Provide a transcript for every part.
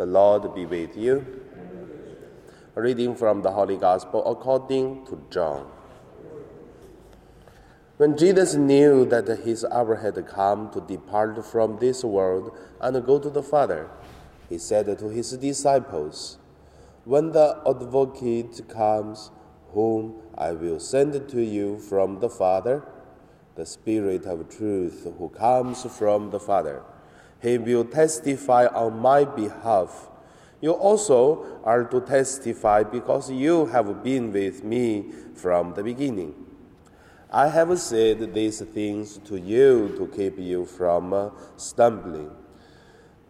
The Lord be with you. A reading from the Holy Gospel according to John. When Jesus knew that his hour had come to depart from this world and go to the Father, he said to his disciples, When the advocate comes, whom I will send to you from the Father, the Spirit of truth who comes from the Father, he will testify on my behalf. You also are to testify because you have been with me from the beginning. I have said these things to you to keep you from stumbling.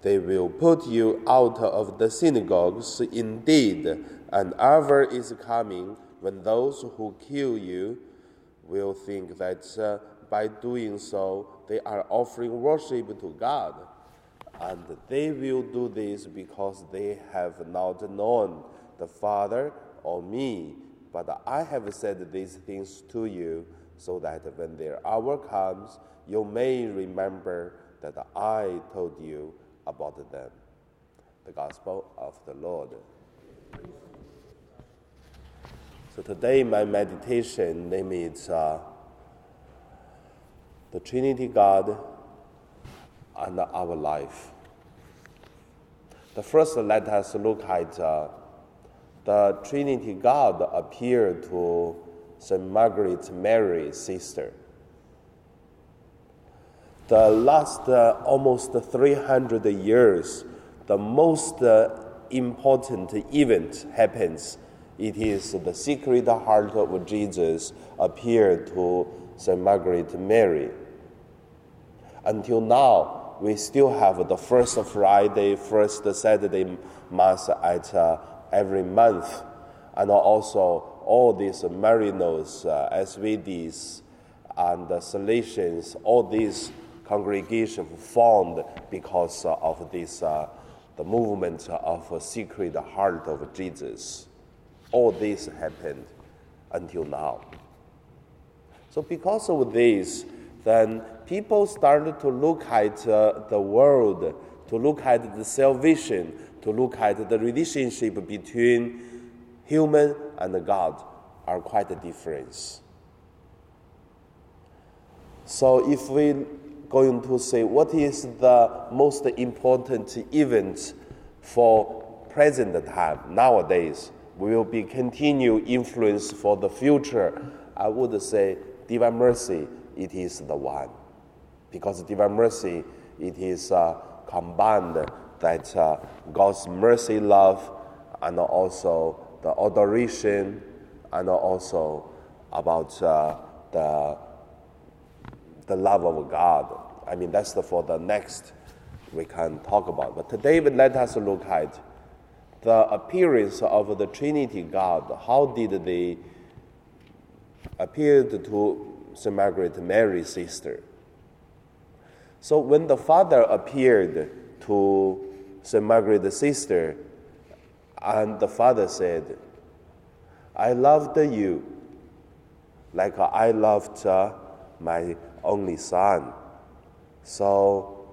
They will put you out of the synagogues. Indeed, an hour is coming when those who kill you will think that uh, by doing so they are offering worship to God. And they will do this because they have not known the Father or me. But I have said these things to you so that when their hour comes, you may remember that I told you about them. The Gospel of the Lord. So today, my meditation name is uh, the Trinity God and our life. The first, let us look at uh, the Trinity God appeared to St. Margaret Mary's sister. The last uh, almost 300 years, the most uh, important event happens. It is the Sacred Heart of Jesus appeared to St. Margaret Mary. Until now, we still have the first Friday, first Saturday Mass at uh, every month, and also all these Marinos, uh, SVDs, and the Salesians, all these congregations formed because uh, of this, uh, the movement of a Sacred Heart of Jesus. All this happened until now. So, because of this, then people started to look at uh, the world, to look at the salvation, to look at the relationship between human and God are quite a difference. So if we going to say what is the most important event for present time nowadays will be continued influence for the future, I would say divine mercy it is the one, because divine mercy it is uh, combined that uh, God's mercy, love, and also the adoration, and also about uh, the, the love of God. I mean, that's the, for the next we can talk about. But today, let us look at the appearance of the Trinity God. How did they appear to St. Margaret Mary's sister? So when the Father appeared to St. Margaret's sister, and the father said, I loved you like I loved uh, my only son. So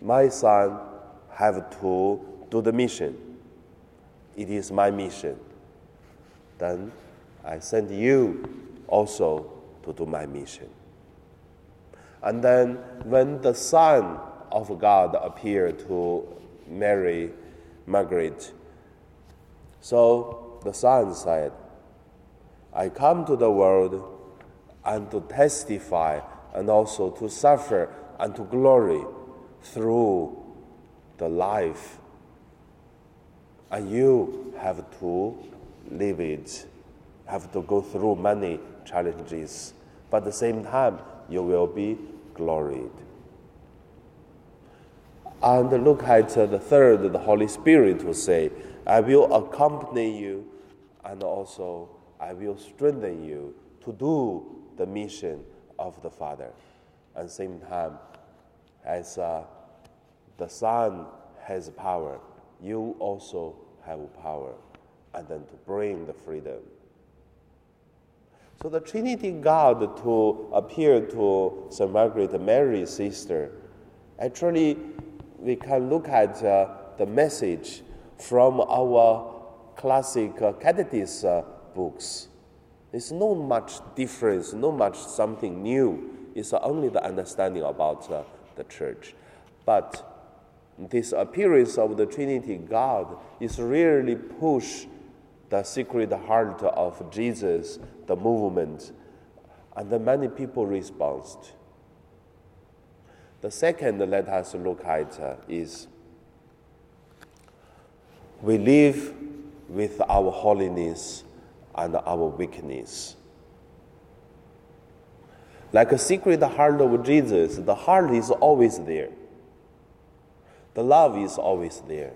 my son have to do the mission. It is my mission. Then I send you also to do my mission. And then when the Son of God appeared to Mary, Margaret, so the Son said, I come to the world and to testify and also to suffer and to glory through the life. And you have to live it, have to go through many challenges, but at the same time, you will be gloried. And look at the third, the Holy Spirit will say, I will accompany you and also I will strengthen you to do the mission of the Father. At the same time, as uh, the Son has power, you also have power, and then to bring the freedom. So the Trinity God to appear to St. Margaret Mary's sister actually we can look at uh, the message from our classic uh, uh, books. There's no much difference, no much something new. It's only the understanding about uh, the church. But this appearance of the Trinity God is really push the Sacred Heart of Jesus, the movement, and the many people responded. The second let us look at uh, is we live with our holiness and our weakness. Like a Sacred Heart of Jesus, the heart is always there. The love is always there.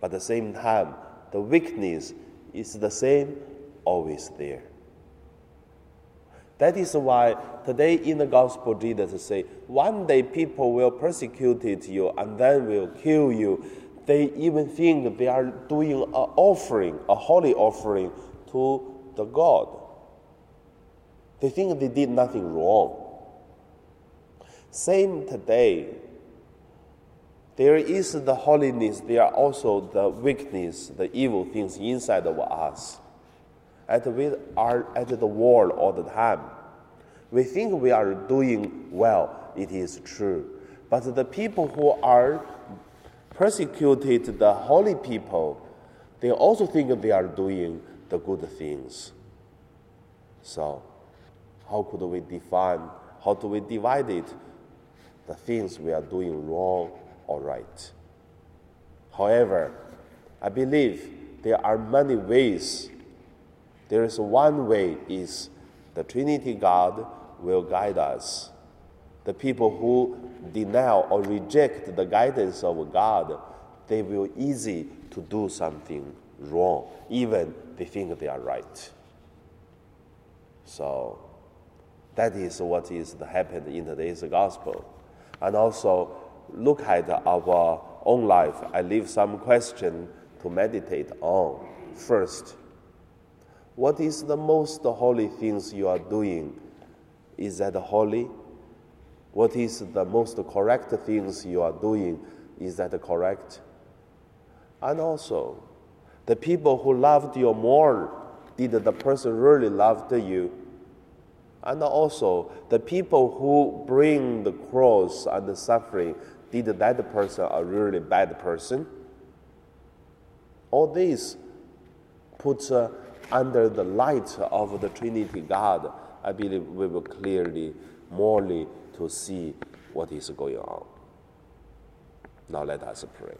But at the same time, the weakness is the same, always there. That is why today in the gospel, Jesus say, one day people will persecute you and then will kill you. They even think they are doing an offering, a holy offering to the God. They think they did nothing wrong. Same today. There is the holiness, there are also the weakness, the evil things inside of us. And we are at the wall all the time. We think we are doing well, it is true. But the people who are persecuted, the holy people, they also think they are doing the good things. So, how could we define, how do we divide it? The things we are doing wrong or right. However, I believe there are many ways. There is one way is the Trinity God will guide us. The people who deny or reject the guidance of God, they will easy to do something wrong, even they think they are right. So that is what is happened in today's gospel. And also look at our own life. I leave some question to meditate on. First, what is the most holy things you are doing? Is that holy? What is the most correct things you are doing? Is that correct? And also, the people who loved you more, did the person really loved you? And also, the people who bring the cross and the suffering, did that person a really bad person? All this puts uh, under the light of the Trinity God, I believe we will clearly, morally, to see what is going on. Now let us pray.